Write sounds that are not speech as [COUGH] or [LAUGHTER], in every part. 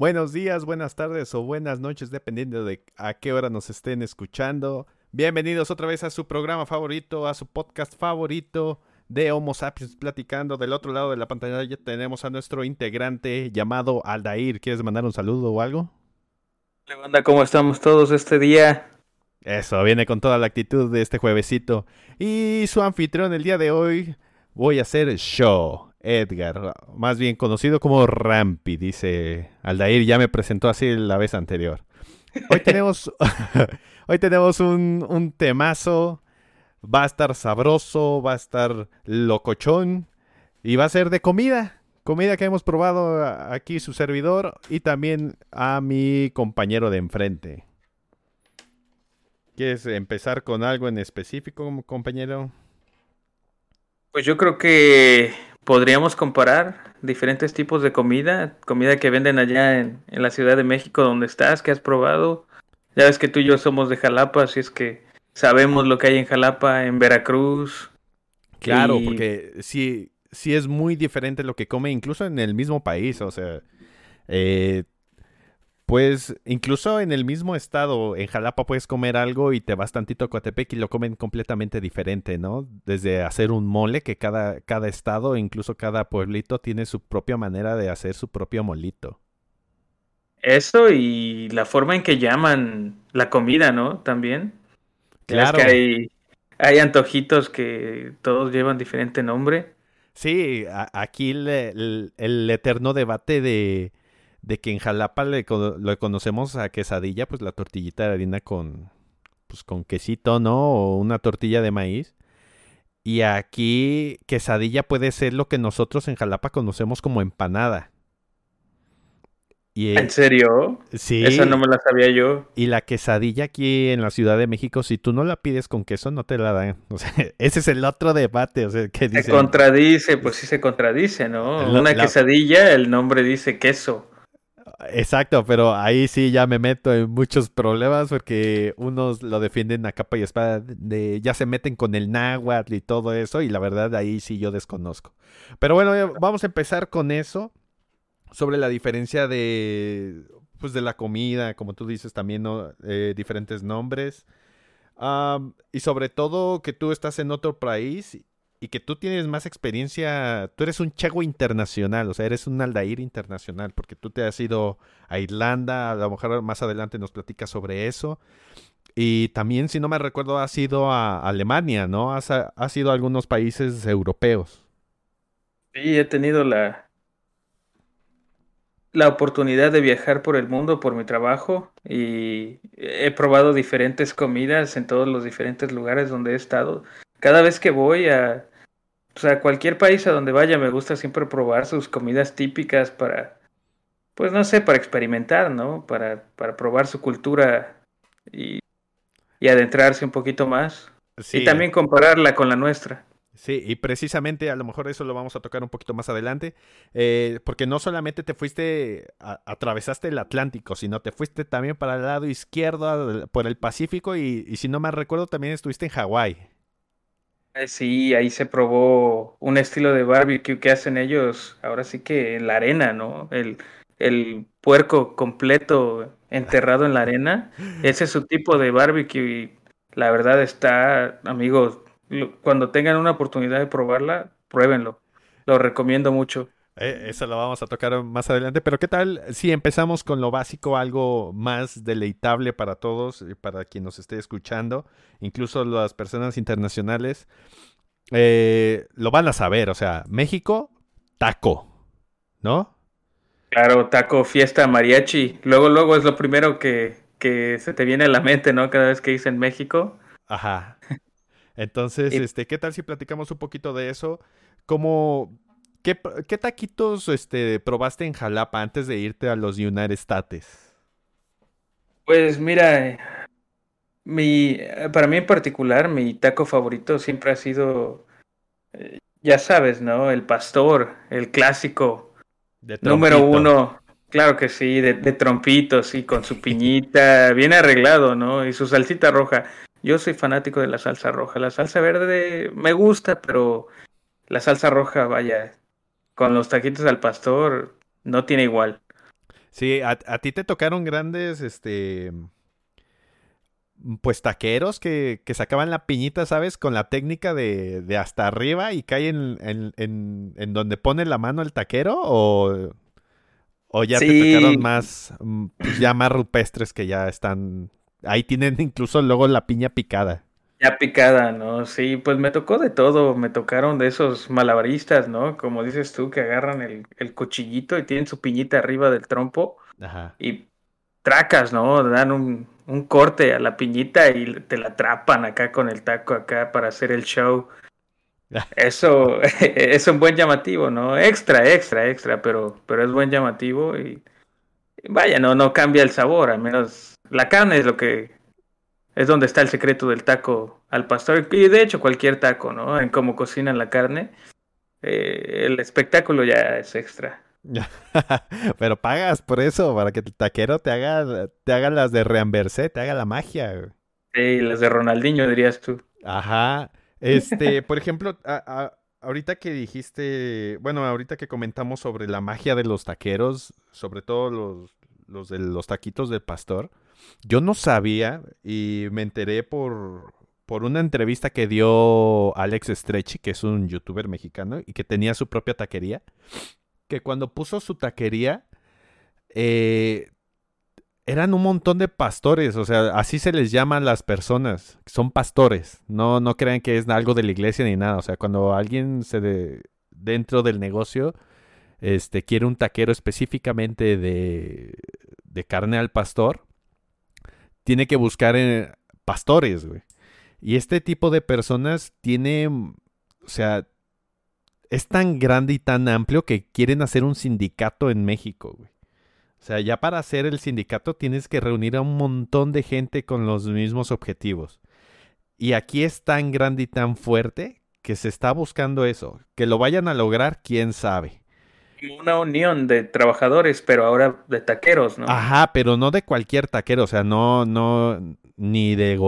Buenos días, buenas tardes o buenas noches, dependiendo de a qué hora nos estén escuchando. Bienvenidos otra vez a su programa favorito, a su podcast favorito de Homo Sapiens Platicando. Del otro lado de la pantalla ya tenemos a nuestro integrante llamado Aldair. ¿Quieres mandar un saludo o algo? Hola, banda, ¿cómo estamos todos este día? Eso, viene con toda la actitud de este juevesito. Y su anfitrión el día de hoy, voy a hacer show. Edgar, más bien conocido como Rampi, dice Aldair, ya me presentó así la vez anterior. Hoy tenemos, [LAUGHS] hoy tenemos un, un temazo, va a estar sabroso, va a estar locochón y va a ser de comida, comida que hemos probado aquí su servidor y también a mi compañero de enfrente. ¿Quieres empezar con algo en específico, compañero? Pues yo creo que podríamos comparar diferentes tipos de comida, comida que venden allá en, la Ciudad de México donde estás, que has probado. Ya ves que tú y yo somos de Jalapa, así es que sabemos lo que hay en Jalapa, en Veracruz. Claro, porque sí, sí es muy diferente lo que come incluso en el mismo país, o sea, eh, pues incluso en el mismo estado, en Jalapa puedes comer algo y te vas tantito a Coatepec y lo comen completamente diferente, ¿no? Desde hacer un mole, que cada, cada estado, incluso cada pueblito, tiene su propia manera de hacer su propio molito. Eso y la forma en que llaman la comida, ¿no? También. Claro. que hay, hay antojitos que todos llevan diferente nombre. Sí, aquí el eterno debate de de que en Jalapa le, lo conocemos a quesadilla, pues la tortillita de harina con, pues con quesito, ¿no? O una tortilla de maíz. Y aquí quesadilla puede ser lo que nosotros en Jalapa conocemos como empanada. Y, ¿En serio? Sí. Esa no me la sabía yo. Y la quesadilla aquí en la Ciudad de México, si tú no la pides con queso, no te la dan. [LAUGHS] O sea, ese es el otro debate. O sea, que Se contradice, pues sí se contradice, ¿no? Una quesadilla, el nombre dice queso. Exacto, pero ahí sí ya me meto en muchos problemas porque unos lo defienden a capa y espada, de, ya se meten con el náhuatl y todo eso, y la verdad ahí sí yo desconozco. Pero bueno, vamos a empezar con eso, sobre la diferencia de, pues de la comida, como tú dices también, eh, diferentes nombres. y sobre todo que tú estás en otro país y que tú tienes más experiencia, tú eres un chago internacional, o sea, eres un aldair internacional, porque tú te has ido a Irlanda, a lo mejor más adelante nos platicas sobre eso. Y también, si no me recuerdo, has ido a Alemania, ¿no? Has, has ido a algunos países europeos. Sí, he tenido la, la oportunidad de viajar por el mundo por mi trabajo y he probado diferentes comidas en todos los diferentes lugares donde he estado. Cada vez que voy a, o sea, cualquier país a donde vaya me gusta siempre probar sus comidas típicas para, pues no sé, para experimentar, ¿no? Para, para probar su cultura y, y adentrarse un poquito más. Y también compararla con la nuestra. Sí, y precisamente a lo mejor eso lo vamos a tocar un poquito más adelante, eh, porque no solamente te fuiste, atravesaste el Atlántico, sino te fuiste también para el lado izquierdo, por el Pacífico, y, y si no me recuerdo, también estuviste en Hawái. Eh, sí, ahí se probó un estilo de barbecue que hacen ellos, ahora sí que en la arena, ¿no? El, el puerco completo enterrado en la arena. Ese es su tipo de barbecue y la verdad está, amigos, cuando tengan una oportunidad de probarla, pruébenlo. Lo recomiendo mucho. Eh, eso lo vamos a tocar más adelante, pero ¿qué tal si empezamos con lo básico, algo más deleitable para todos, para quien nos esté escuchando, incluso las personas internacionales? Eh, lo van a saber, o sea, México, taco, ¿no? Claro, taco, fiesta, mariachi. Luego, luego es lo primero que, que se te viene a la mente, ¿no? Cada vez que dicen México. Ajá. Entonces, [LAUGHS] este, ¿qué tal si platicamos un poquito de eso? ¿Cómo, ¿Qué, taquitos este, probaste en Jalapa antes de irte a los United States? Pues mira, mi, para mí en particular, mi taco favorito siempre ha sido, eh, ya sabes, ¿no? El pastor, el clásico. número uno, claro que sí, de, de trompitos y con su [LAUGHS] piñita, bien arreglado, ¿no? Y su salsita roja. Yo soy fanático de la salsa roja. La salsa verde me gusta, pero la salsa roja, vaya, con los taquitos al pastor no tiene igual. Sí, a, a ti te tocaron grandes, este, pues taqueros que, que, sacaban la piñita, ¿sabes? Con la técnica de, de hasta arriba y caen en, en, en, donde pone la mano el taquero o, o ya te tocaron más, mm, ya más rupestres que ya están, ahí tienen incluso luego la piña picada. Ya picada, ¿no? Sí, pues me tocó de todo, me tocaron de esos malabaristas, ¿no? Como dices tú, que agarran el, el cuchillito y tienen su piñita arriba del trompo Ajá. y tracas, ¿no? Dan un, un corte a la piñita y te la atrapan acá con el taco acá para hacer el show. [LAUGHS] Eso [LAUGHS] es un buen llamativo, ¿no? Extra, extra, extra, pero, pero es buen llamativo y vaya, no, no cambia el sabor, al menos la carne es lo que es donde está el secreto del taco al pastor y de hecho cualquier taco, ¿no? En cómo cocinan la carne, eh, el espectáculo ya es extra. [LAUGHS] Pero pagas por eso, para que el taquero te haga, te haga las de Reambercé, te haga la magia. Sí, las de Ronaldinho, dirías tú. Ajá. Este, [LAUGHS] por ejemplo, a, a, ahorita que dijiste, bueno, ahorita que comentamos sobre la magia de los taqueros, sobre todo los, los de los taquitos del pastor, yo no sabía y me enteré por, por una entrevista que dio Alex Stretchy, que es un youtuber mexicano y que tenía su propia taquería que cuando puso su taquería, eh, eran un montón de pastores, o sea, así se les llaman las personas, son pastores, no, no crean que es algo de la iglesia ni nada, o sea, cuando alguien se de, dentro del negocio este, quiere un taquero específicamente de, de carne al pastor, tiene que buscar en pastores, güey. Y este tipo de personas tiene, o sea, es tan grande y tan amplio que quieren hacer un sindicato en México, güey. O sea, ya para hacer el sindicato tienes que reunir a un montón de gente con los mismos objetivos. Y aquí es tan grande y tan fuerte que se está buscando eso. Que lo vayan a lograr, quién sabe. Una unión de trabajadores, pero ahora de taqueros, ¿no? Ajá, pero no de cualquier taquero. O sea, no, no, ni de,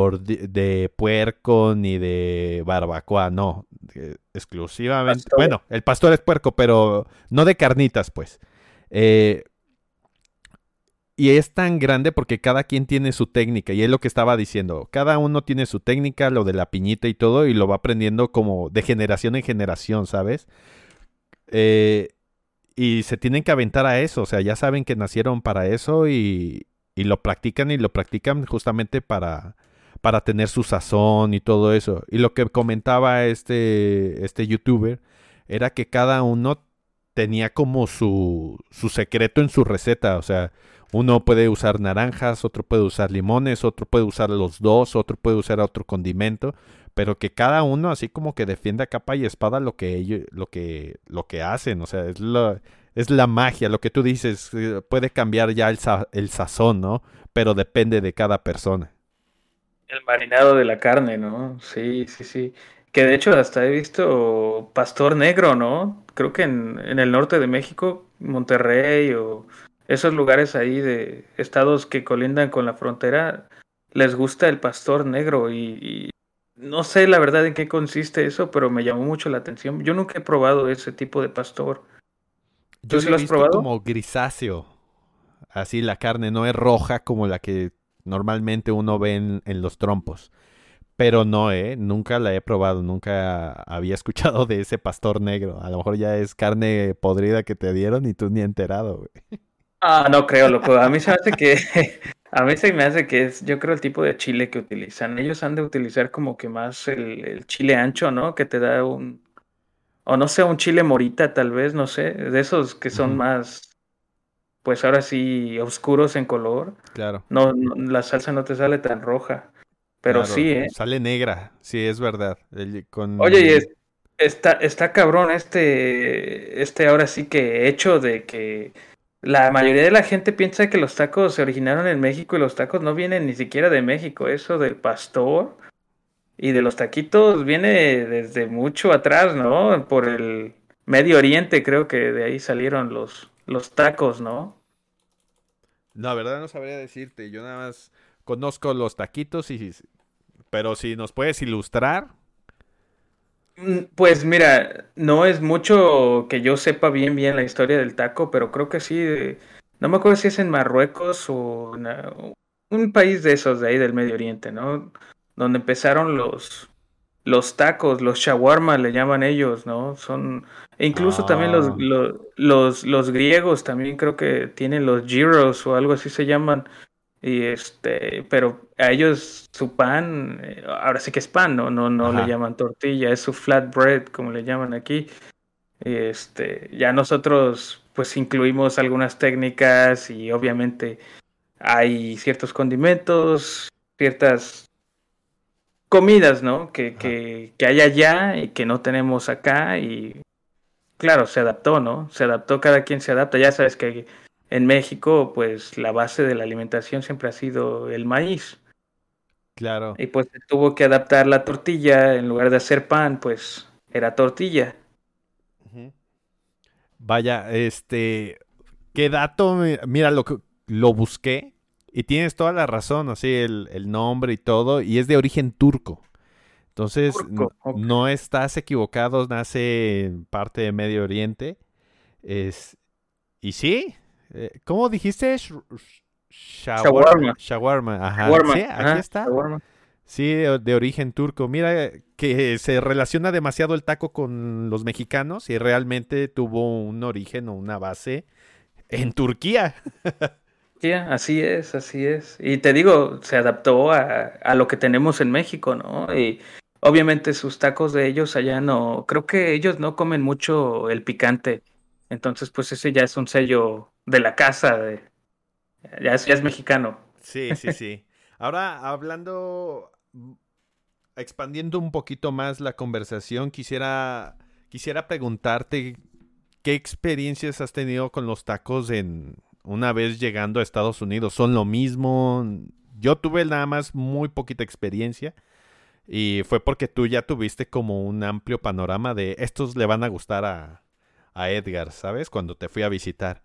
de puerco, ni de barbacoa, no. exclusivamente. ¿Pastor? Bueno, el pastor es puerco, pero no de carnitas, pues. Eh, y es tan grande porque cada quien tiene su técnica, y es lo que estaba diciendo. Cada uno tiene su técnica, lo de la piñita y todo, y lo va aprendiendo como de generación en generación, ¿sabes? Eh, y se tienen que aventar a eso, o sea, ya saben que nacieron para eso y, y lo practican y lo practican justamente para, para tener su sazón y todo eso. Y lo que comentaba este, este youtuber era que cada uno tenía como su, su secreto en su receta. O sea, uno puede usar naranjas, otro puede usar limones, otro puede usar los dos, otro puede usar otro condimento. Pero que cada uno así como que defienda capa y espada lo que ellos, lo que, lo que hacen. O sea, es lo, es la magia, lo que tú dices, eh, puede cambiar ya el, sa el sazón, ¿no? Pero depende de cada persona. El marinado de la carne, ¿no? Sí, sí, sí. Que de hecho hasta he visto pastor negro, ¿no? Creo que en, en el norte de México, Monterrey o esos lugares ahí de estados que colindan con la frontera, les gusta el pastor negro y, no sé la verdad en qué consiste eso, pero me llamó mucho la atención. Yo nunca he probado ese tipo de pastor. Yo sí lo has probado? como grisáceo. Así la carne no es roja como la que normalmente uno ve en, en, los trompos. Pero no, ¿eh? Nunca la he probado, nunca había [LAUGHS] escuchado de ese pastor negro. A lo mejor ya es carne podrida que te dieron y tú ni enterado, güey. Ah, no creo, loco. A mí se hace que... A mí se me hace que es, yo creo, el tipo de chile que utilizan. Ellos han de utilizar como que más el, el chile ancho, ¿no? Que te da un, o no sé, un chile morita tal vez, no sé, de esos que son uh -huh. más, pues ahora sí, oscuros en color. Claro. No, no, la salsa no te sale tan roja, pero claro, sí, ¿eh? Sale negra, sí, es verdad. El, con... Oye, y es, está, está cabrón este, este ahora sí que hecho de que la mayoría de la gente piensa que los tacos se originaron en México y los tacos no vienen ni siquiera de México, eso del pastor y de los taquitos viene desde mucho atrás, ¿no? Por el Medio Oriente, creo que de ahí salieron los, los tacos, ¿no? La verdad no sabría decirte. Yo nada más conozco los taquitos y. Pero si nos puedes ilustrar. Pues mira, no es mucho que yo sepa bien bien la historia del taco, pero creo que sí. no me acuerdo si es en Marruecos o un país de esos de ahí del Medio Oriente, ¿no? Donde empezaron los, los tacos, los shawarma le llaman ellos, ¿no? Son, e incluso también los, ah. los, los, griegos también creo que tienen los gyros o algo así se llaman. Y este, pero a ellos su pan, eh, ahora sí que es pan, no, no, no le llaman tortilla, es su flatbread, como le llaman aquí. Y este, ya nosotros pues incluimos algunas técnicas y obviamente hay ciertos condimentos, ciertas comidas, ¿no? Que, que, que, hay allá y que no tenemos acá y claro, se adaptó, ¿no? Se adaptó, cada quien se adapta. Ya sabes que en México, pues la base de la alimentación siempre ha sido el maíz. Claro. Y pues tuvo que adaptar la tortilla, en lugar de hacer pan, pues era tortilla. Vaya, este, qué dato, mira, lo, lo busqué y tienes toda la razón, así el, nombre y todo, y es de origen turco. Entonces, no, estás equivocado, nace en parte de Medio Oriente. Es, y sí, eh, ¿cómo dijiste? Shawarma. Shawarma, ajá. Sí, aquí está. Sí, de, origen turco. Mira que se relaciona demasiado el taco con los mexicanos y realmente tuvo un origen o una base en Turquía. [LAUGHS] así es, así es. Y te digo, se adaptó a, a, lo que tenemos en México, ¿no? Y obviamente sus tacos de ellos allá no, creo que ellos no comen mucho el picante. Entonces, pues ese ya es un sello de la casa, de, ya, es, ya es mexicano. Sí, sí, sí. Ahora, hablando, expandiendo un poquito más la conversación, quisiera, quisiera preguntarte qué experiencias has tenido con los tacos en, una vez llegando a Estados Unidos. ¿Son lo mismo? Yo tuve nada más muy poquita experiencia. Y fue porque tú ya tuviste como un amplio panorama de estos le van a gustar a, a Edgar, ¿sabes? Cuando te fui a visitar.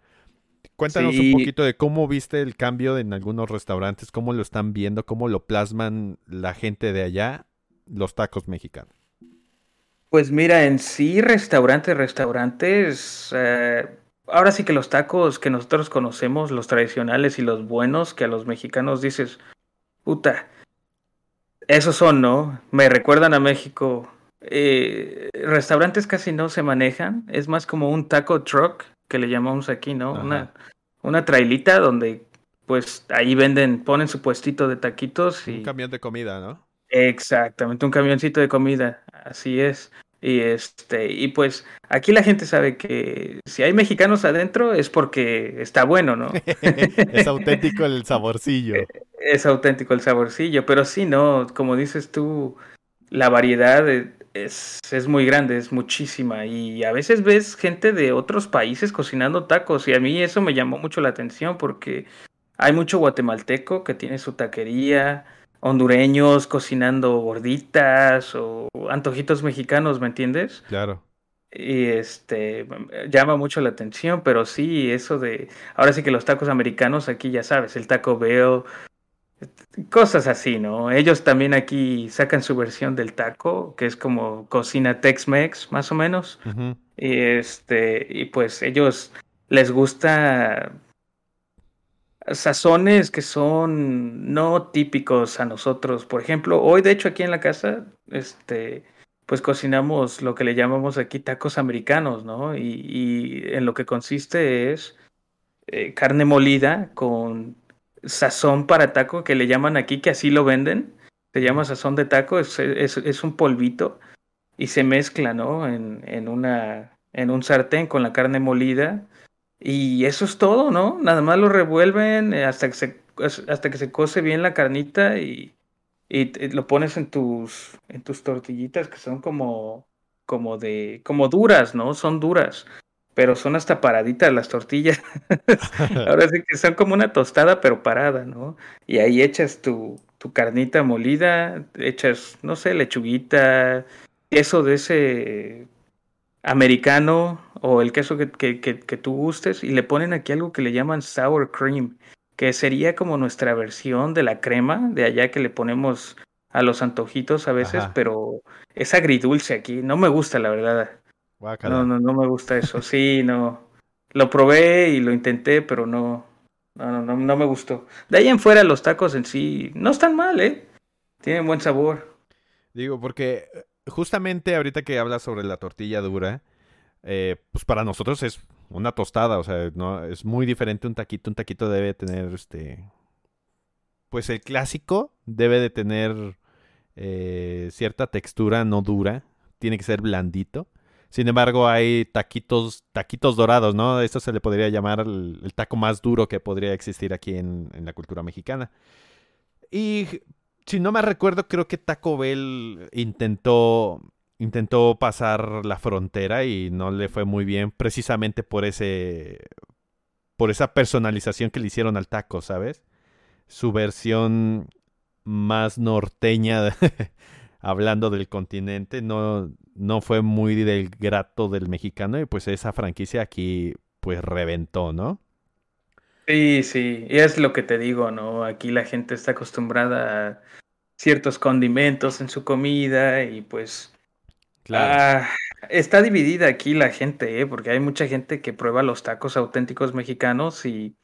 Cuéntanos un poquito de cómo viste el cambio en algunos restaurantes, cómo lo están viendo, cómo lo plasman la gente de allá, los tacos mexicanos. Pues mira, en sí, restaurantes, restaurantes, eh, ahora sí que los tacos que nosotros conocemos, los tradicionales y los buenos, que a los mexicanos dices, puta, esos son, ¿no? Me recuerdan a México. Eh, restaurantes casi no se manejan, es más como un taco truck que le llamamos aquí, ¿no? Una, una trailita donde pues ahí venden, ponen su puestito de taquitos y... Un camión de comida, ¿no? Exactamente, un camioncito de comida, así es. Y este, y pues aquí la gente sabe que si hay mexicanos adentro es porque está bueno, ¿no? [LAUGHS] es auténtico el saborcillo. [LAUGHS] Es auténtico el saborcillo, pero sí, no, como dices tú, la variedad es, es muy grande, es muchísima. Y a veces ves gente de otros países cocinando tacos, y a mí eso me llamó mucho la atención porque hay mucho guatemalteco que tiene su taquería hondureños cocinando gorditas o antojitos mexicanos, ¿me entiendes? Claro. Y este llama mucho la atención, pero sí, eso de ahora sí que los tacos americanos aquí ya sabes, el taco Bell, cosas así, ¿no? Ellos también aquí sacan su versión del taco, que es como cocina Tex-Mex, más o menos. Y este, y pues ellos les gusta sazones que son no típicos a nosotros. Por ejemplo, hoy de hecho aquí en la casa, este, pues cocinamos lo que le llamamos aquí tacos americanos, ¿no? Y, en lo que consiste es eh, carne molida con sazón para taco que le llaman aquí, que así lo venden. Se llama sazón de taco, es, es, un polvito y se mezcla, ¿no? En, en, una, en un sartén con la carne molida y eso es todo, ¿no? Nada más lo revuelven eh, hasta que se, hasta que se cose bien la carnita y, y lo pones en tus, en tus tortillitas que son como, como de, como duras, ¿no? Son duras, pero son hasta paraditas las tortillas. [LAUGHS] Ahora sí que son como una tostada, pero parada, ¿no? Y ahí echas tu, tu carnita molida, echas, no sé, lechuguita, queso de ese americano o el queso que, que, que, tú gustes y le ponen aquí algo que le llaman sour cream, que sería como nuestra versión de la crema de allá que le ponemos a los antojitos a veces, pero es agridulce aquí, no me gusta la verdad. No, no, no me gusta eso, sí, no. Lo probé y lo intenté, pero no, no, no, no me gustó. De ahí en fuera los tacos en sí no están mal, ¿eh? Tienen buen sabor. Digo, porque eh, justamente ahorita que hablas sobre la tortilla dura, eh, pues para nosotros es una tostada, o sea, no es muy diferente un taquito. Un taquito debe tener, este, pues el clásico debe de tener eh, cierta textura no dura, tiene que ser blandito. Sin embargo, hay taquitos, taquitos dorados, ¿no? Esto se le podría llamar el, taco más duro que podría existir aquí en, la cultura mexicana. Y si no me recuerdo, creo que Taco Bell intentó, intentó pasar la frontera y no le fue muy bien precisamente por ese, por esa personalización que le hicieron al taco, ¿sabes? Su versión más norteña, hablando del continente, no, no fue muy del grato del mexicano y pues esa franquicia aquí pues reventó, ¿no? Sí, sí, y es lo que te digo, ¿no? Aquí la gente está acostumbrada a ciertos condimentos en su comida y pues claro. Ah, está dividida aquí la gente, ¿eh? Porque hay mucha gente que prueba los tacos auténticos mexicanos y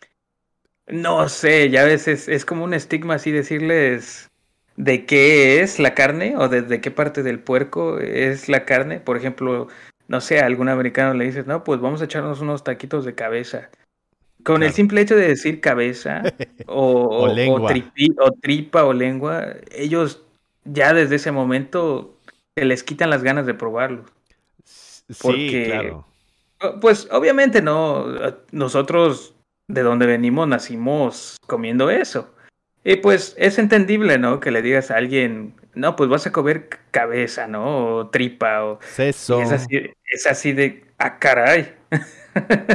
no sé, ya a veces es como un estigma así decirles de qué es la carne o de, qué parte del puerco es la carne. Por ejemplo, no sé, a algún americano le dices, no, pues vamos a echarnos unos taquitos de cabeza. Con el simple hecho de decir cabeza [LAUGHS] o, o, tripa o lengua, ellos ya desde ese momento se les quitan las ganas de probarlo. Porque, sí, claro. Pues obviamente no, nosotros de donde venimos nacimos comiendo eso. Y pues es entendible, ¿no? Que le digas a alguien, no, pues vas a comer cabeza, ¿no? O tripa, o... Es así, es así de, ah, caray. [LAUGHS]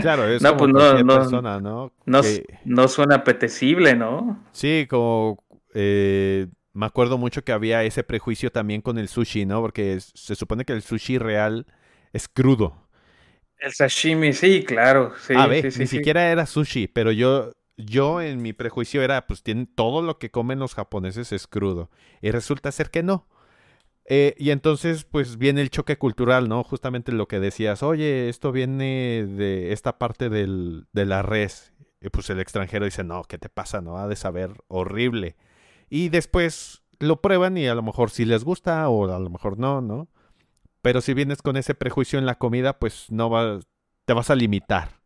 Claro, es no, como pues no, persona, ¿no? No, no, suena apetecible, ¿no? Sí, como... Eh, me acuerdo mucho que había ese prejuicio también con el sushi, ¿no? Porque se supone que el sushi real es crudo. El sashimi, sí, claro. Sí, a ver, ni siquiera era sushi, pero yo yo en mi prejuicio era, pues tienen, todo lo que comen los japoneses es crudo. Y resulta ser que no. Eh, y entonces, pues viene el choque cultural, ¿no? Justamente lo que decías, oye, esto viene de esta parte del, de la res. Y pues el extranjero dice, no, ¿qué te pasa? No, ha de saber horrible. Y después lo prueban y a lo mejor sí les gusta o a lo mejor no, ¿no? Pero si vienes con ese prejuicio en la comida, pues no va, te vas a limitar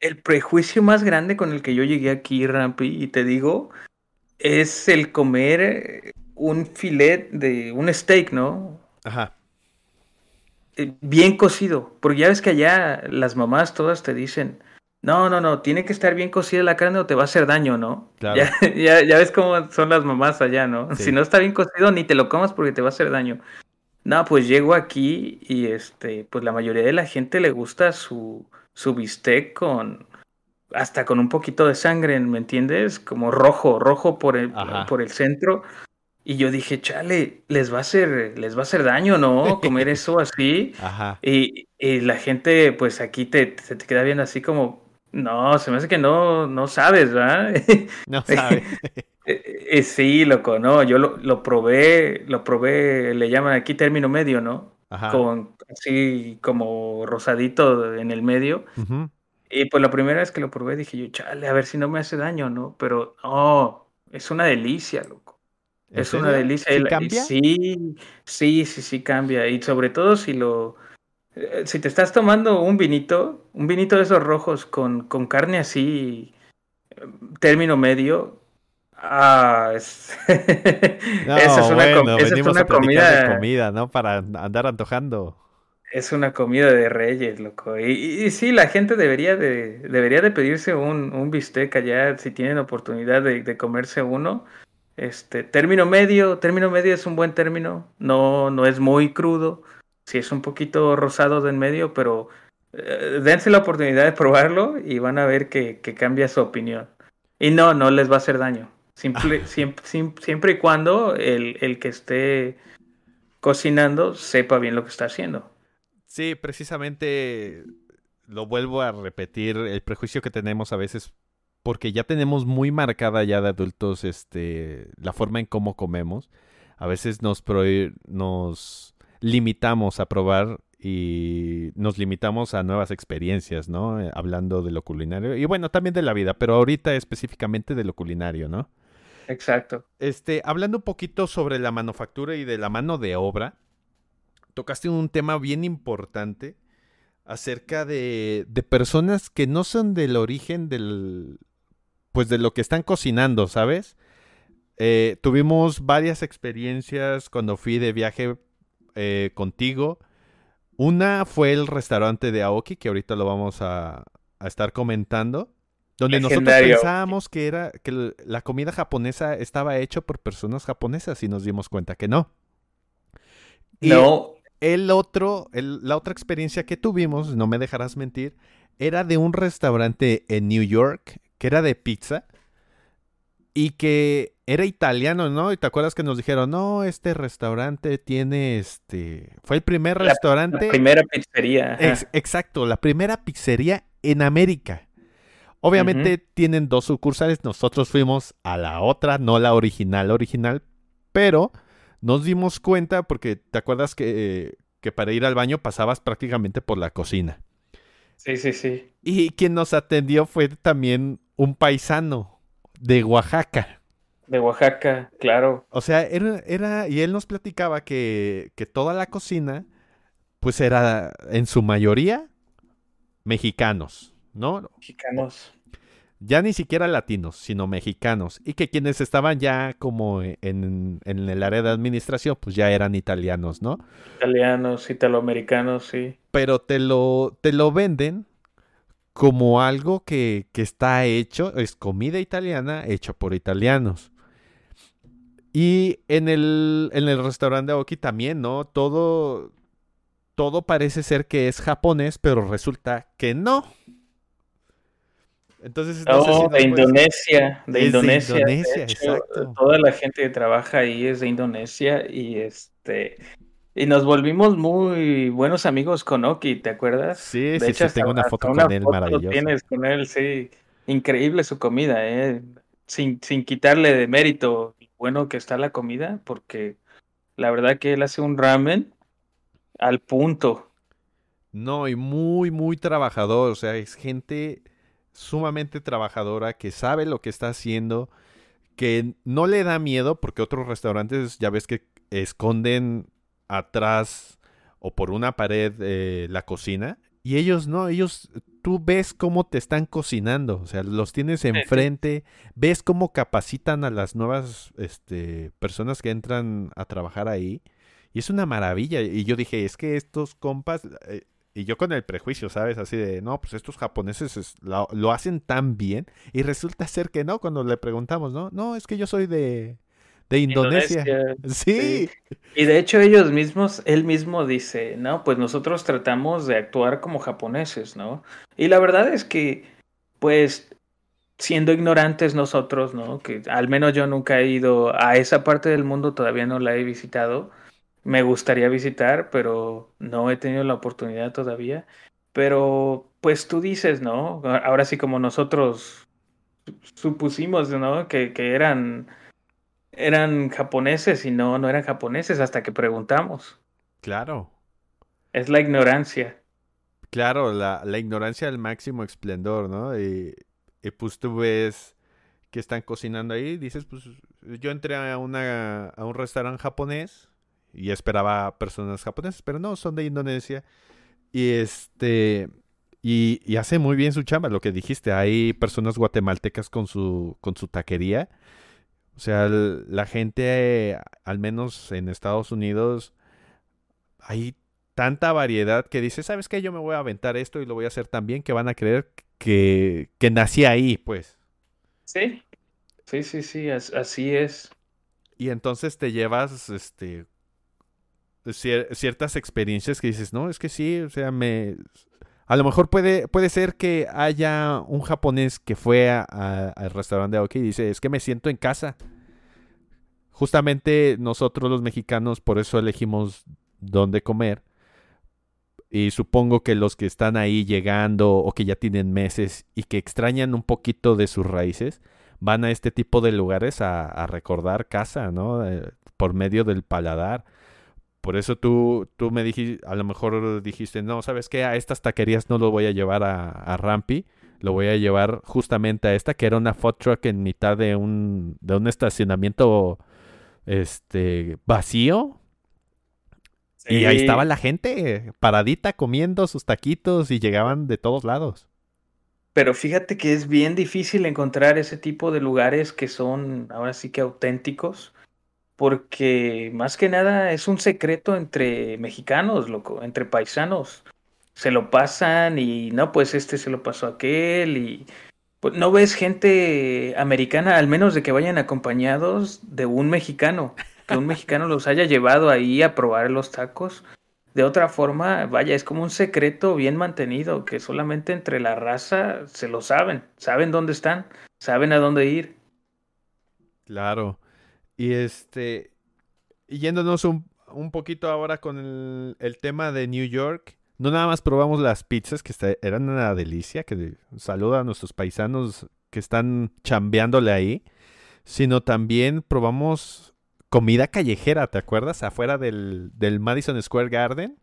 el prejuicio más grande con el que yo llegué aquí, Rampi, y te digo, es el comer eh, un filet de un steak, ¿no? Ajá. Eh, bien cocido, porque ya ves que allá las mamás todas te dicen, no, no, no, tiene que estar bien cocida la carne o te va a hacer daño, ¿no? Claro. Ya, [LAUGHS] ya, ves cómo son las mamás allá, ¿no? Si no está bien cocido, ni te lo comas porque te va a hacer daño. No, pues llego aquí y este, pues la mayoría de la gente le gusta su, su bistec con hasta con un poquito de sangre, ¿me entiendes? Como rojo, rojo por el, por el centro. Y yo dije, chale, les va a hacer, les va a hacer daño, ¿no? Comer [LAUGHS] eso así. Ajá. Y, y, la gente, pues aquí te, te, queda viendo así como, no, se me hace que no, no sabes, ¿verdad? No [LAUGHS] sabes. [LAUGHS] Eh, eh, sí, loco, no, yo lo, lo, probé, lo probé, le llaman aquí término medio, ¿no? Ajá. Con así como rosadito en el medio. Y pues la primera vez que lo probé dije yo, chale, a ver si no me hace daño, ¿no? Pero no, es una delicia, loco. Es una delicia. ¿Sí cambia? Sí, sí, sí, sí cambia. Y sobre todo si lo... Eh, si te estás tomando un vinito, un vinito de esos rojos con, con carne así, término medio, Ah, es... [LAUGHS] esa es una, bueno, esa es una comida... De comida, ¿no? Para andar antojando. Es una comida de reyes, loco. Y, y, sí, la gente debería de, debería de pedirse un, un bistec allá si tienen oportunidad de, de, comerse uno. Este, término medio, término medio es un buen término. No, no es muy crudo. Sí es un poquito rosado de en medio, pero eh, dense la oportunidad de probarlo y van a ver que, que cambia su opinión. Y no, no les va a hacer daño. Siempre, y cuando el, el, que esté cocinando sepa bien lo que está haciendo. Sí, precisamente lo vuelvo a repetir, el prejuicio que tenemos a veces, porque ya tenemos muy marcada ya de adultos este, la forma en cómo comemos. A veces nos, nos limitamos a probar y nos limitamos a nuevas experiencias, ¿no? Eh, hablando de lo culinario y bueno, también de la vida, pero ahorita específicamente de lo culinario, ¿no? Exacto. Este, hablando un poquito sobre la manufactura y de la mano de obra, tocaste un tema bien importante acerca de, de personas que no son del origen del, pues de lo que están cocinando, ¿sabes? Eh, tuvimos varias experiencias cuando fui de viaje eh, contigo. Una fue el restaurante de Aoki, que ahorita lo vamos a, a estar comentando. Donde nosotros pensábamos que era que la comida japonesa estaba hecha por personas japonesas y nos dimos cuenta que no. Y No, el otro, el- la otra experiencia que tuvimos, no me dejarás mentir, era de un restaurante en New York que era de pizza y que era italiano, ¿no? Y te acuerdas que nos dijeron, no, este restaurante tiene este, fue el primer La- restaurante, la primera pizzería. Ex- exacto, la primera pizzería en América. Obviamente tienen dos sucursales, nosotros fuimos a la otra, no la original, original, pero nos dimos cuenta porque te acuerdas que, que para ir al baño pasabas prácticamente por la cocina. Sí, sí, sí. Y quien nos atendió fue también un paisano de Oaxaca. De Oaxaca, claro. O sea, era, era y él nos platicaba que, que toda la cocina, pues era en su mayoría mexicanos, ¿no? Mexicanos. Ya ni siquiera latinos, sino mexicanos. Y que quienes estaban ya como en, en el área de administración, pues ya eran italianos, ¿no? Italianos, italoamericanos, sí. Pero te lo, te lo venden como algo que, que está hecho, es comida italiana hecha por italianos. Y en el, en el restaurante de Aoki también, ¿no? Todo, todo parece ser que es japonés, pero resulta que no. Entonces, no sé si Oh, de Indonesia, de Es de Indonesia. de Indonesia, hecho, exacto. Toda la gente que trabaja ahí es de Indonesia y este y nos volvimos muy buenos amigos con Oki, ¿te acuerdas? Sí, De sí, hecho, sí, tengo una foto una con él foto maravillosa. tienes con él, sí. Increíble su comida, ¿eh? Sin, sin quitarle de mérito bueno que está la comida, porque la verdad que él hace un ramen al punto. No, y muy, muy trabajador. O sea, es gente sumamente trabajadora que sabe lo que está haciendo, que no le da miedo, porque otros restaurantes ya ves que esconden atrás o por una pared eh, la cocina. Y ellos no, ellos, tú ves cómo te están cocinando, o sea, los tienes enfrente, ves cómo capacitan a las nuevas este, personas que entran a trabajar ahí. Y es una maravilla. Y yo dije, es que estos compas, eh, y yo con el prejuicio, ¿sabes? Así de, no, pues estos japoneses es- lo, lo hacen tan bien. Y resulta ser que no, cuando le preguntamos, ¿no? No, es que yo soy de, de Indonesia. [LAUGHS] Sí. Y de hecho ellos mismos, él mismo dice, no, pues nosotros tratamos de actuar como japoneses, ¿no? Y la verdad es que, pues, siendo ignorantes nosotros, ¿no? Que al menos yo nunca he ido a esa parte del mundo, todavía no la he visitado. Me gustaría visitar, pero no he tenido la oportunidad todavía. Pero, pues tú dices, ¿no? Ahora sí como nosotros supusimos, ¿no? Que, que eran eran japoneses y no, no eran japoneses hasta que preguntamos. Claro. Es la ignorancia. Claro, la, la ignorancia al máximo esplendor, ¿no? Y, y pues tú ves que están cocinando ahí, dices, pues yo entré a, una, a un restaurante japonés y esperaba personas japonesas, pero no, son de Indonesia. Y este, y, y hace muy bien su chamba, lo que dijiste, hay personas guatemaltecas con su, con su taquería. O sea, el- la gente, al menos en Estados Unidos, hay tanta variedad que dice, ¿sabes qué? Yo me voy a aventar esto y lo voy a hacer tan bien que van a creer que, que nací ahí, pues. Sí, sí, sí, sí, as- así es. Y entonces te llevas, este, cier- ciertas experiencias que dices, no, es que sí, o sea, me... A lo mejor puede, puede ser que haya un japonés que fue al restaurante de Aoki y dice, es que me siento en casa. Justamente nosotros los mexicanos por eso elegimos dónde comer. Y supongo que los que están ahí llegando o que ya tienen meses y que extrañan un poquito de sus raíces, van a este tipo de lugares a, a recordar casa, ¿no? Eh, por medio del paladar. Por eso tú, tú me dijiste, a lo mejor dijiste, no, ¿sabes qué? A estas taquerías no lo voy a llevar a, a Rampi, lo voy a llevar justamente a esta, que era una food truck en mitad de un, de un estacionamiento este, vacío. Y ahí estaba la gente paradita comiendo sus taquitos y llegaban de todos lados. Pero fíjate que es bien difícil encontrar ese tipo de lugares que son ahora sí que auténticos porque más que nada es un secreto entre mexicanos, loco, entre paisanos. Se lo pasan y no, pues este se lo pasó a aquel y pues, no ves gente americana, al menos de que vayan acompañados de un mexicano, que un mexicano los haya llevado ahí a probar los tacos. De otra forma, vaya, es como un secreto bien mantenido, que solamente entre la raza se lo saben, saben dónde están, saben a dónde ir. Claro. Y este, yéndonos un, un poquito ahora con el, tema de New York, no nada más probamos las pizzas, que eran una delicia, que saluda a nuestros paisanos que están chambeándole ahí, sino también probamos comida callejera, ¿te acuerdas? Afuera del, del Madison Square Garden.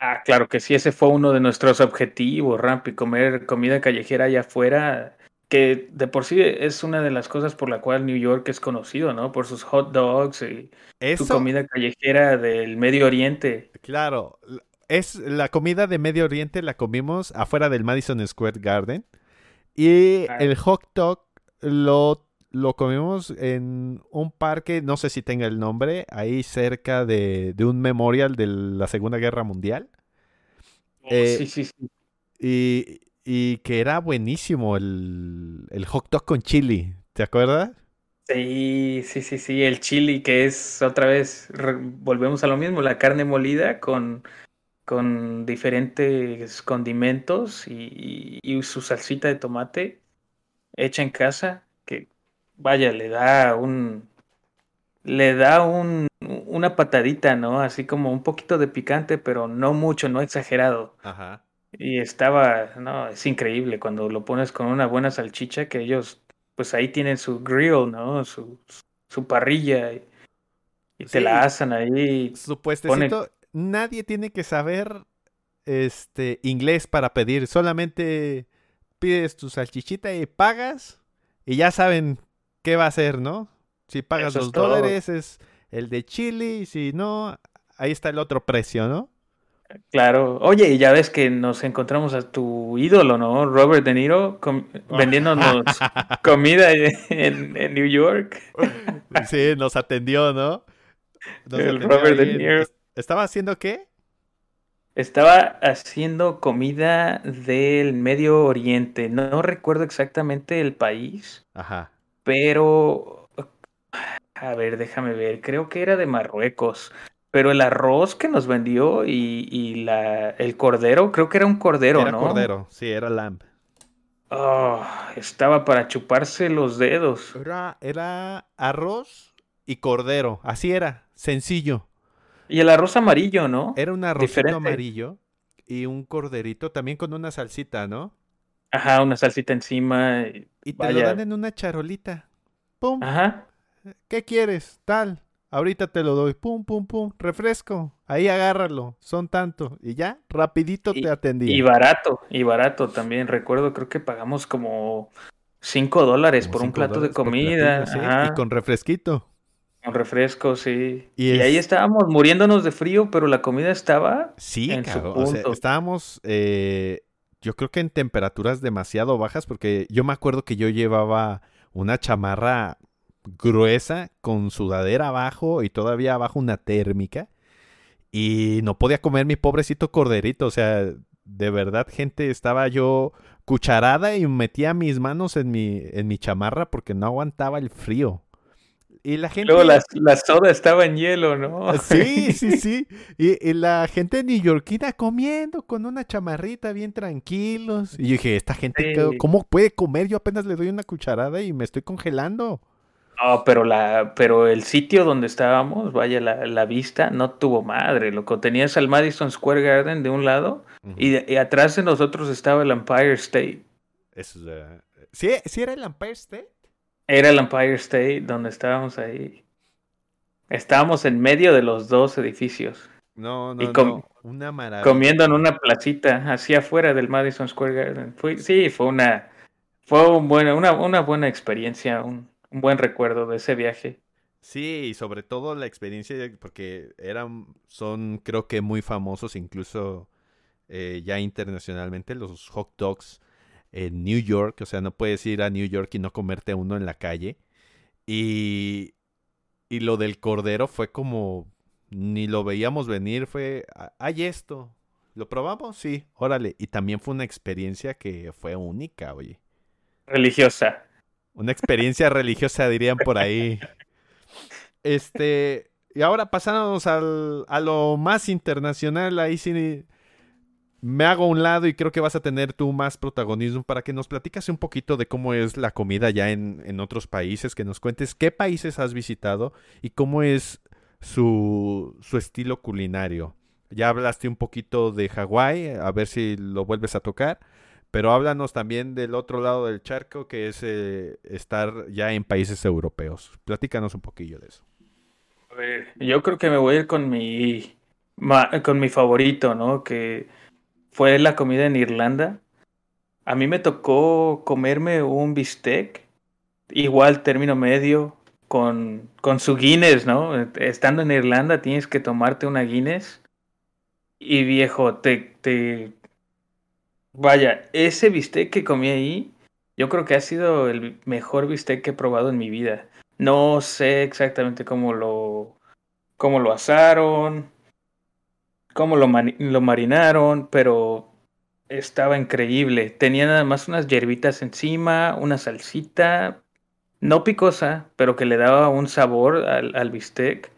Ah, claro que sí, ese fue uno de nuestros objetivos, Rampi, comer comida callejera allá afuera que de por sí es una de las cosas por la cual New York es conocido, ¿no? Por sus hot dogs y su comida callejera del Medio Oriente. Claro, es la comida de Medio Oriente la comimos afuera del Madison Square Garden y ah. el hot dog lo, lo comimos en un parque, no sé si tenga el nombre, ahí cerca de, de un memorial de la Segunda Guerra Mundial. Oh, eh, sí, sí, sí. Y, y que era buenísimo el, el hot dog con chili, ¿te acuerdas? Sí, sí, sí, sí, el chili que es otra vez, volvemos a lo mismo, la carne molida con, con diferentes condimentos y, y, su salsita de tomate hecha en casa, que vaya, le da un, le da un, una patadita, ¿no? Así como un poquito de picante, pero no mucho, no exagerado. Ajá. Y estaba, no, es increíble cuando lo pones con una buena salchicha que ellos, pues ahí tienen su grill, ¿no? Su, su parrilla y, te la asan ahí. Supuestecito, nadie tiene que saber este inglés para pedir, solamente pides tu salchichita y pagas y ya saben qué va a hacer, ¿no? Si pagas los dólares es el de chili, y si no, ahí está el otro precio, ¿no? Claro. Oye, y ya ves que nos encontramos a tu ídolo, ¿no? Robert De Niro vendiéndonos [LAUGHS] comida en, New York. [LAUGHS] sí, nos atendió, ¿no? El Robert De Niro. ¿Estaba haciendo qué? Estaba haciendo comida del Medio Oriente. No recuerdo exactamente el país. Ajá. Pero... A ver, déjame ver. Creo que era de Marruecos. Pero el arroz que nos vendió y, y la, el cordero, creo que era un cordero, era ¿no? cordero, sí, era lamb. Oh, estaba para chuparse los dedos. Era, era arroz y cordero, así era, sencillo. Y el arroz amarillo, ¿no? Era un arroz amarillo y un corderito también con una salsita, ¿no? Ajá, una salsita encima. Y te lo dan en una charolita. ¡Pum! Ajá. ¿Qué quieres? Tal. Ahorita te lo doy, pum, pum, pum, refresco, ahí agárralo, son tanto, y ya, rapidito te atendí. Y barato, y barato también, recuerdo, creo que pagamos como 5 dólares por un plato de comida. y con refresquito. Con refresco, sí. Y, ahí estábamos muriéndonos de frío, pero la comida estaba. Sí, en o sea, estábamos, eh, yo creo que en temperaturas demasiado bajas, porque yo me acuerdo que yo llevaba una chamarra gruesa con sudadera abajo y todavía abajo una térmica. Y no podía comer mi pobrecito corderito. O sea, de verdad, gente, estaba yo cucharada y metía mis manos en mi, en mi chamarra porque no aguantaba el frío. Y la gente. Luego la, soda estaba en hielo, ¿no? [LAUGHS] Sí, sí, sí. Y, la gente neoyorquina comiendo con una chamarrita bien tranquilos. Y yo dije, esta gente, ¿cómo puede comer? Yo apenas le doy una cucharada y me estoy congelando. No, pero la, pero el sitio donde estábamos, vaya, la, vista no tuvo madre, loco. Tenías al Madison Square Garden de un lado y, atrás de nosotros estaba el Empire State. Eso, ¿sí, ¿Sí era el Empire State? Era el Empire State donde estábamos ahí. Estábamos en medio de los dos edificios. No, no, no. Una maravilla. Comiendo en una placita, así afuera del Madison Square Garden. Fue, sí, fue una, fue un una, una buena experiencia, un, un buen recuerdo de ese viaje. Sí, y sobre todo la experiencia, porque eran, son creo que muy famosos incluso eh, ya internacionalmente los hot dogs en New York, o sea, no puedes ir a New York y no comerte uno en la calle. Y, y lo del cordero fue como, ni lo veíamos venir, fue, hay esto, ¿lo probamos? Sí, órale. Y también fue una experiencia que fue única, oye. Religiosa. Una experiencia religiosa, dirían por ahí. Este, y ahora pasándonos al, a lo más internacional, ahí sí me hago a un lado y creo que vas a tener tú más protagonismo para que nos platicas un poquito de cómo es la comida ya en, en otros países, que nos cuentes qué países has visitado y cómo es su, su estilo culinario. Ya hablaste un poquito de Hawái, a ver si lo vuelves a tocar, pero háblanos también del otro lado del charco, que es eh, estar ya en países europeos. Platícanos un poquillo de eso. A ver, yo creo que me voy a ir con mi, con mi favorito, ¿no? Que fue la comida en Irlanda. A mí me tocó comerme un bistec, igual término medio, con, con su Guinness, ¿no? Estando en Irlanda tienes que tomarte una Guinness. Y viejo, te, te... Vaya, ese bistec que comí ahí, yo creo que ha sido el mejor bistec que he probado en mi vida. No sé exactamente cómo lo, cómo lo asaron, cómo lo, lo marinaron, pero estaba increíble. Tenía nada más unas hierbitas encima, una salsita, no picosa, pero que le daba un sabor al, al bistec.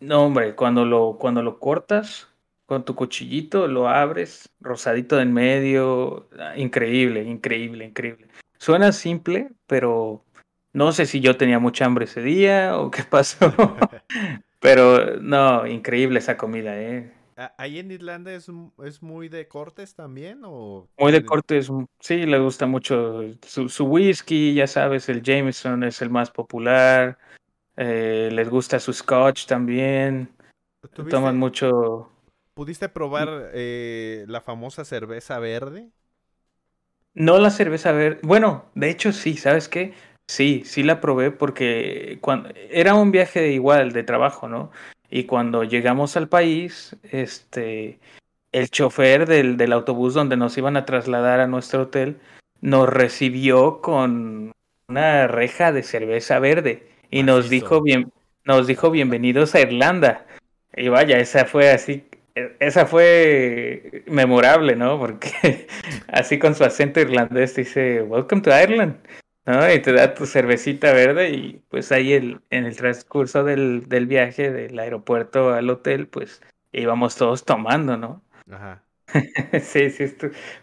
No, hombre, cuando lo, cuando lo cortas con tu cuchillito, lo abres, rosadito de en medio, ah, increíble, increíble, increíble. Suena simple, pero no sé si yo tenía mucha hambre ese día o qué [LAUGHS] pasó, pero no, increíble esa comida, ¿eh? ¿Ahí en Irlanda es, es muy de cortes también? O... Muy de cortes, sí, le gusta mucho su, whisky, ya sabes, el Jameson es el más popular, eh, les gusta su scotch también, toman mucho... ¿Pudiste probar eh, la famosa cerveza verde? No la cerveza verde, bueno, de hecho sí, ¿sabes qué? Sí, sí la probé porque cuando, era un viaje igual de trabajo, ¿no? Y cuando llegamos al país, este, el chofer del, del autobús donde nos iban a trasladar a nuestro hotel nos recibió con una reja de cerveza verde y nos dijo bien, nos dijo bienvenidos a Irlanda. Y vaya, esa fue así, esa fue memorable, ¿no? Porque [LAUGHS] así con su acento irlandés dice, Welcome to Ireland. ¿no? Y te da tu cervecita verde y pues ahí el, en el transcurso del, del viaje del aeropuerto al hotel, pues íbamos todos tomando, ¿no? Ajá. [LAUGHS] sí, sí,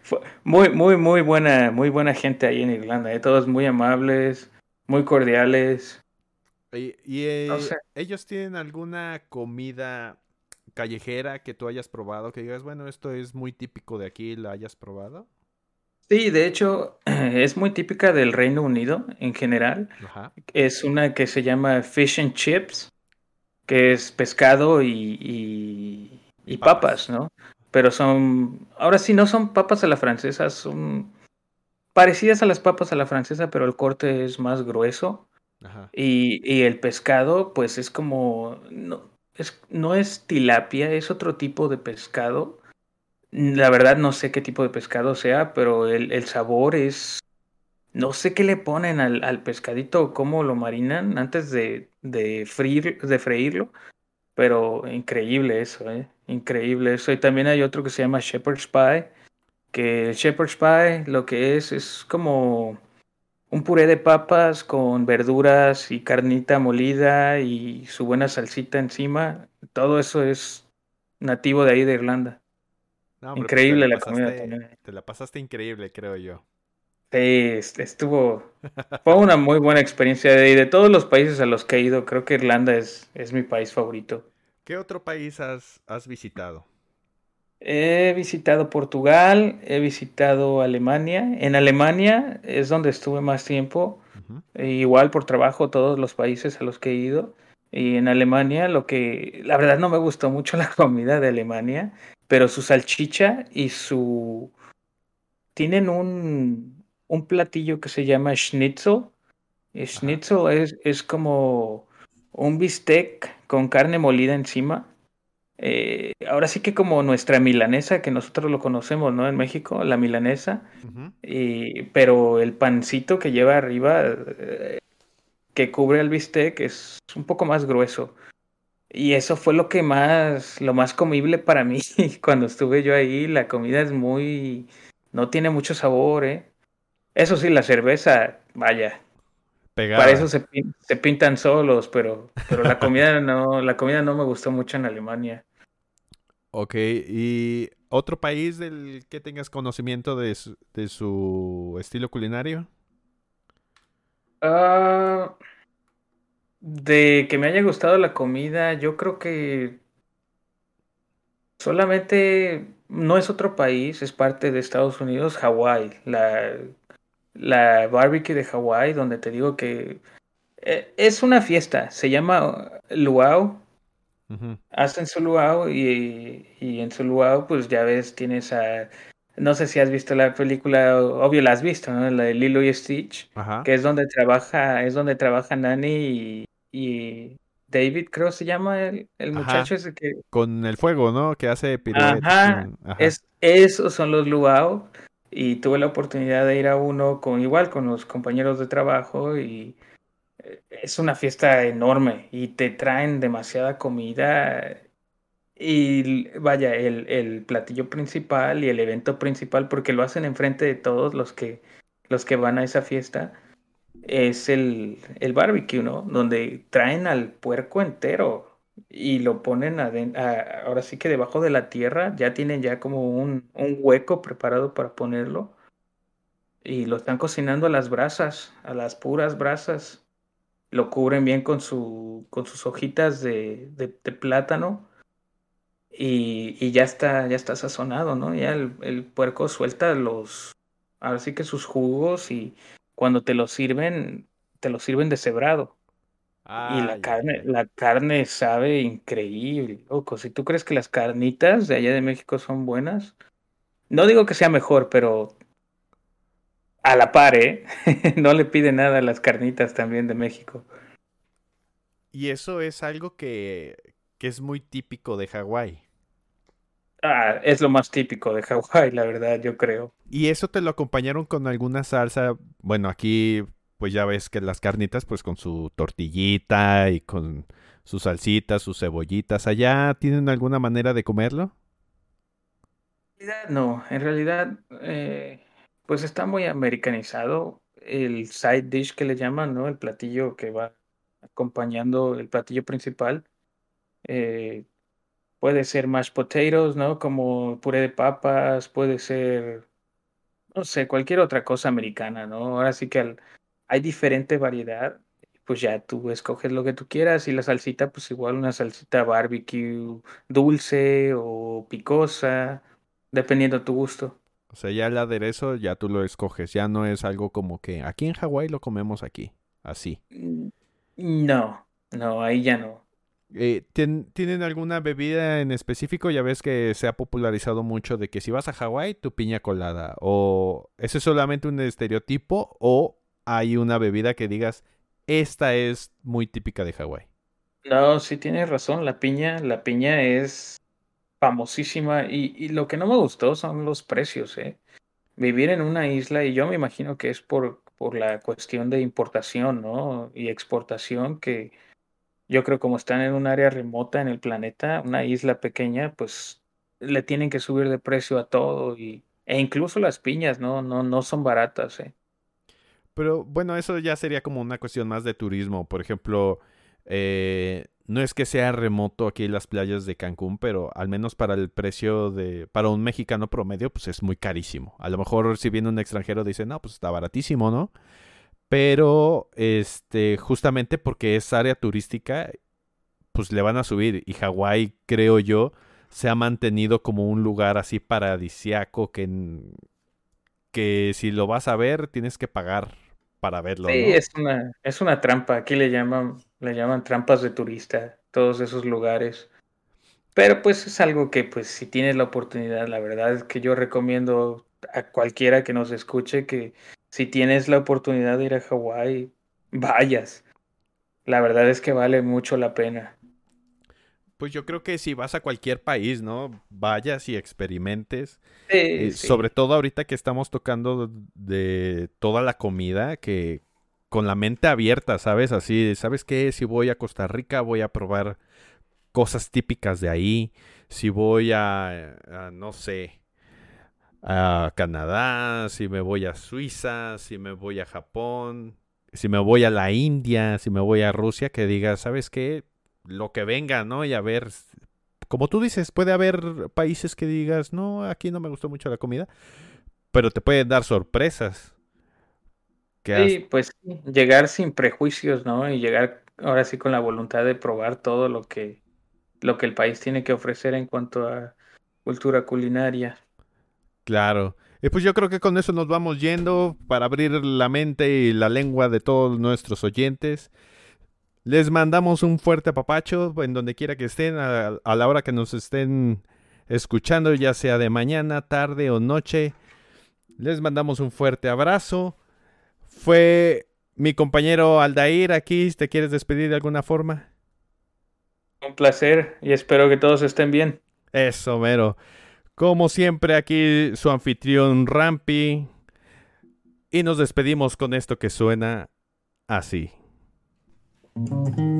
fue muy, muy, muy buena, muy buena gente ahí en Irlanda, ¿eh? todos muy amables, muy cordiales. ¿Y, y ellos tienen alguna comida callejera que tú hayas probado que digas, bueno, esto es muy típico de aquí, ¿la hayas probado? Sí, de hecho, [CLEARS THROAT] es muy típica del Reino Unido en general. Es una que se llama fish and chips, que es pescado y, y, papas. ¿no? Pero son, ahora sí, no son papas a la francesa, son parecidas a las papas a la francesa, pero el corte es más grueso. Y, y el pescado, pues es como, no no es tilapia, es otro tipo de pescado la verdad no sé qué tipo de pescado sea, pero el, sabor es... No sé qué le ponen al, al pescadito, cómo lo marinan antes de, de, de freírlo, pero increíble eso, ¿eh? Increíble eso. Y también hay otro que se llama Shepherd's Pie, que el Shepherd's Pie lo que es es como un puré de papas con verduras y carnita molida y su buena salsita encima. Todo eso es nativo de ahí de Irlanda. Pues, increíble la, comida Te la pasaste increíble, creo yo. Sí, estuvo. Fue una muy buena experiencia. Y de todos los países a los que he ido, creo que Irlanda es, es mi país favorito. ¿Qué otro país has, has visitado? He visitado Portugal, he visitado Alemania. En Alemania es donde estuve más tiempo. igual por trabajo, todos los países a los que he ido. Y en Alemania lo que, la verdad no me gustó mucho la [LAUGHS] comida de Alemania, pero su salchicha y su... Tienen un, un platillo que se llama schnitzel. Y schnitzel es, es como un bistec con carne molida encima. Eh, ahora sí que como nuestra milanesa, que nosotros lo conocemos, ¿no? En México, la milanesa. y, pero el pancito que lleva arriba, eh, que cubre el bistec, es un poco más grueso. Y eso fue lo que más, lo más comible para mí [LAUGHS] cuando estuve yo ahí. La comida es muy, no tiene mucho sabor, ¿eh? Eso sí, la cerveza, vaya, para eso se, pintan solos, pero, pero la comida [LAUGHS] no, la comida no me gustó mucho en Alemania. Ok, ¿y otro país del que tengas conocimiento de su, estilo culinario? Ah, de que me haya gustado la comida, yo creo que solamente no es otro país, es parte de Estados Unidos, Hawái. La la barbecue de Hawái, donde te digo que eh, es una fiesta, se llama Luau. Hacen su luau y, y, en su luau, pues ya ves, tienes a. No sé si has visto la película, obvio la has visto, ¿no? La de Lilo y Stitch, que es donde trabaja, es donde trabaja Nani y, David, creo se llama el, el muchacho ese que. Con el fuego, ¿no? Que hace piruetas. Ajá. Es, esos son los luau y tuve la oportunidad de ir a uno con igual con los compañeros de trabajo y eh, es una fiesta enorme y te traen demasiada comida y vaya, el, el, platillo principal y el evento principal, porque lo hacen enfrente de todos los que, los que van a esa fiesta, es el, el barbecue, ¿no? Donde traen al puerco entero y lo ponen ahora sí que debajo de la tierra, ya tienen ya como un, un, hueco preparado para ponerlo y lo están cocinando a las brasas, a las puras brasas. Lo cubren bien con, su, con sus hojitas de, de, plátano y, y, ya está, ya está sazonado, ¿no? Ya el, el puerco suelta los, ahora sí que sus jugos y cuando te lo sirven, te lo sirven deshebrado y la carne, la carne sabe increíble, loco. Si tú crees que las carnitas de allá de México son buenas, no digo que sea mejor, pero a la par, ¿eh? [LAUGHS] no le pide nada a las carnitas también de México. Y eso es algo que, que es muy típico de Hawái. Ah, es lo más típico de Hawái, la verdad, yo creo. ¿Y eso te lo acompañaron con alguna salsa? Bueno, aquí pues ya ves que las carnitas, pues con su tortillita y con sus salsitas, sus cebollitas, ¿allá tienen alguna manera de comerlo? No, en realidad, eh, pues está muy americanizado el side dish que le llaman, ¿no? El platillo que va acompañando el platillo principal. Eh, puede ser mashed potatoes, ¿no? Como puré de papas, puede ser, no sé, cualquier otra cosa americana, ¿no? Ahora sí que al, hay diferente variedad, pues ya tú escoges lo que tú quieras y la salsita, pues igual una salsita barbecue dulce o picosa, dependiendo de tu gusto. O sea, ya el aderezo ya tú lo escoges, ya no es algo como que aquí en Hawái lo comemos aquí, así. Mm, no, no, ahí ya no. Eh, ¿Tienen alguna bebida en específico? Ya ves que se ha popularizado mucho de que si vas a Hawái, tu piña colada. ¿O ese es solamente un estereotipo? ¿O hay una bebida que digas, esta es muy típica de Hawái. No, sí tienes razón, la piña, la piña es famosísima y, lo que no me gustó son los precios, ¿eh? Vivir en una isla y yo me imagino que es por, por la cuestión de importación, ¿no? Y exportación que yo creo como están en un área remota en el planeta, una isla pequeña, pues le tienen que subir de precio a todo y, e incluso las piñas, ¿no? No, no son baratas, ¿eh? Pero bueno, eso ya sería como una cuestión más de turismo. Por ejemplo, eh, no es que sea remoto aquí las playas de Cancún, pero al menos para el precio de, para un mexicano promedio, pues es muy carísimo. A lo mejor si viene un extranjero dice, no, pues está baratísimo, ¿no? Pero, este, justamente porque es área turística, pues le van a subir. Y Hawái, creo yo, se ha mantenido como un lugar así paradisiaco que, que si lo vas a ver tienes que pagar para verlo. Sí, es, una, es una trampa. Aquí le llaman le llaman trampas de turista, todos esos lugares. Pero pues es algo que pues si tienes la oportunidad, la verdad es que yo recomiendo a cualquiera que nos escuche que si tienes la oportunidad de ir a Hawái, vayas. La verdad es que vale mucho la pena. Pues yo creo que si vas a cualquier país, ¿no? Vayas y experimentes. Eh, sobre todo ahorita que estamos tocando de toda la comida, que con la mente abierta, ¿sabes? Así, ¿sabes qué? Si voy a Costa Rica, voy a probar cosas típicas de ahí. Si voy a, a no sé, a Canadá, si me voy a Suiza, si me voy a Japón, si me voy a la India, si me voy a Rusia, que diga, ¿sabes qué? Lo que venga, ¿no? Y a ver, como tú dices, puede haber países que digas, no, aquí no me gustó mucho la comida, pero te pueden dar sorpresas. sí, pues llegar sin prejuicios, ¿no? Y llegar ahora sí con la voluntad de probar todo lo que, lo que el país tiene que ofrecer en cuanto a cultura culinaria. Claro. Y pues yo creo que con eso nos vamos yendo para abrir la mente y la lengua de todos nuestros oyentes. Les mandamos un fuerte apapacho en donde quiera que estén, a, la hora que nos estén escuchando, ya sea de mañana, tarde o noche. Les mandamos un fuerte abrazo. Fue mi compañero Aldair aquí. ¿Te quieres despedir de alguna forma? Un placer y espero que todos estén bien. Eso, mero. Como siempre, aquí su anfitrión Rampi. Y nos despedimos con esto que suena así. Thank you.